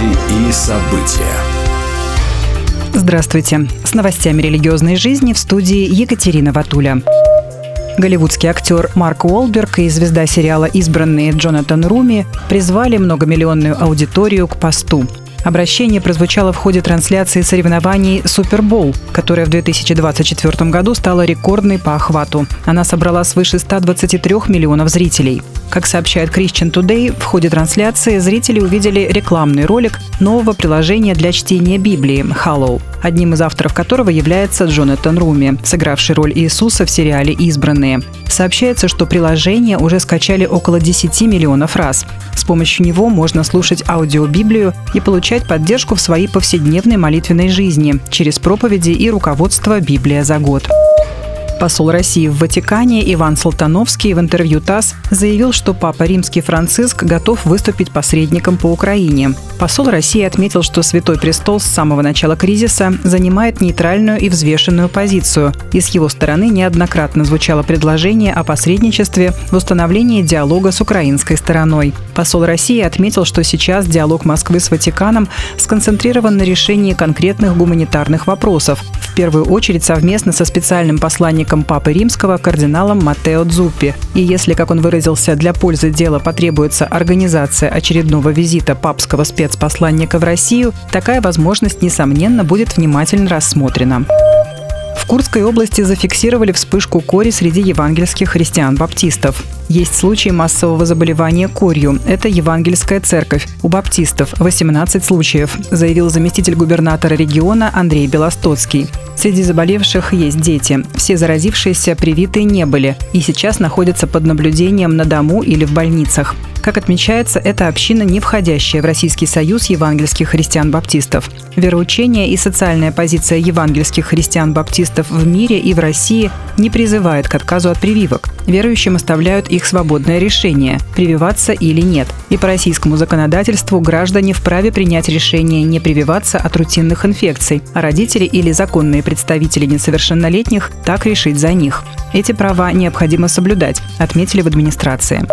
Новости и события. Здравствуйте. С новостями религиозной жизни в студии Екатерина Ватуля. Голливудский актер Марк Уолберг и звезда сериала «Избранные» Джонатан Руми призвали многомиллионную аудиторию к посту. Обращение прозвучало в ходе трансляции соревнований «Супербол», которая в 2024 году стала рекордной по охвату. Она собрала свыше 123 миллионов зрителей. Как сообщает Christian Today, в ходе трансляции зрители увидели рекламный ролик нового приложения для чтения Библии «Hallow», одним из авторов которого является Джонатан Руми, сыгравший роль Иисуса в сериале «Избранные». Сообщается, что приложение уже скачали около 10 миллионов раз. С помощью него можно слушать аудиобиблию и получать поддержку в своей повседневной молитвенной жизни через проповеди и руководство «Библия за год». Посол России в Ватикане Иван Салтановский в интервью ТАСС заявил, что Папа Римский Франциск готов выступить посредником по Украине. Посол России отметил, что Святой Престол с самого начала кризиса занимает нейтральную и взвешенную позицию, и с его стороны неоднократно звучало предложение о посредничестве в установлении диалога с украинской стороной. Посол России отметил, что сейчас диалог Москвы с Ватиканом сконцентрирован на решении конкретных гуманитарных вопросов, в первую очередь совместно со специальным посланником Папы Римского кардиналом Матео Дзуппи. И если, как он выразился, для пользы дела потребуется организация очередного визита папского спец спецпосланника в Россию, такая возможность, несомненно, будет внимательно рассмотрена. В Курской области зафиксировали вспышку кори среди евангельских христиан-баптистов. Есть случаи массового заболевания корью. Это Евангельская церковь. У баптистов 18 случаев, заявил заместитель губернатора региона Андрей Белостоцкий. Среди заболевших есть дети. Все заразившиеся привитые не были и сейчас находятся под наблюдением на дому или в больницах. Как отмечается, это община, не входящая в Российский союз евангельских христиан-баптистов. Вероучение и социальная позиция евангельских христиан-баптистов в мире и в России не призывает к отказу от прививок. Верующим оставляют их свободное решение – прививаться или нет. И по российскому законодательству граждане вправе принять решение не прививаться от рутинных инфекций, а родители или законные представители несовершеннолетних так решить за них. Эти права необходимо соблюдать, отметили в администрации.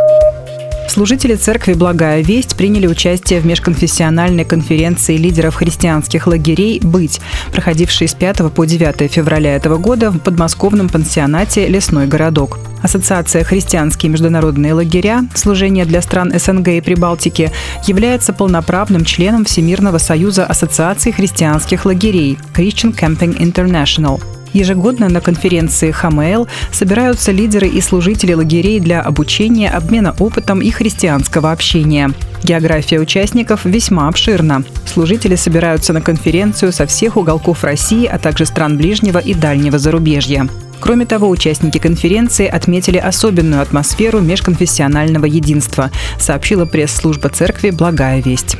Служители церкви «Благая весть» приняли участие в межконфессиональной конференции лидеров христианских лагерей «Быть», проходившей с 5 по 9 февраля этого года в подмосковном пансионате «Лесной городок». Ассоциация «Христианские международные лагеря. Служение для стран СНГ и Прибалтики» является полноправным членом Всемирного союза ассоциаций христианских лагерей Christian Camping International. Ежегодно на конференции ХАМЭЛ собираются лидеры и служители лагерей для обучения, обмена опытом и христианского общения. География участников весьма обширна. Служители собираются на конференцию со всех уголков России, а также стран ближнего и дальнего зарубежья. Кроме того, участники конференции отметили особенную атмосферу межконфессионального единства, сообщила пресс-служба церкви «Благая весть».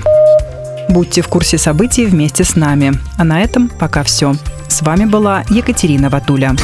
Будьте в курсе событий вместе с нами. А на этом пока все. С вами была Екатерина Ватуля.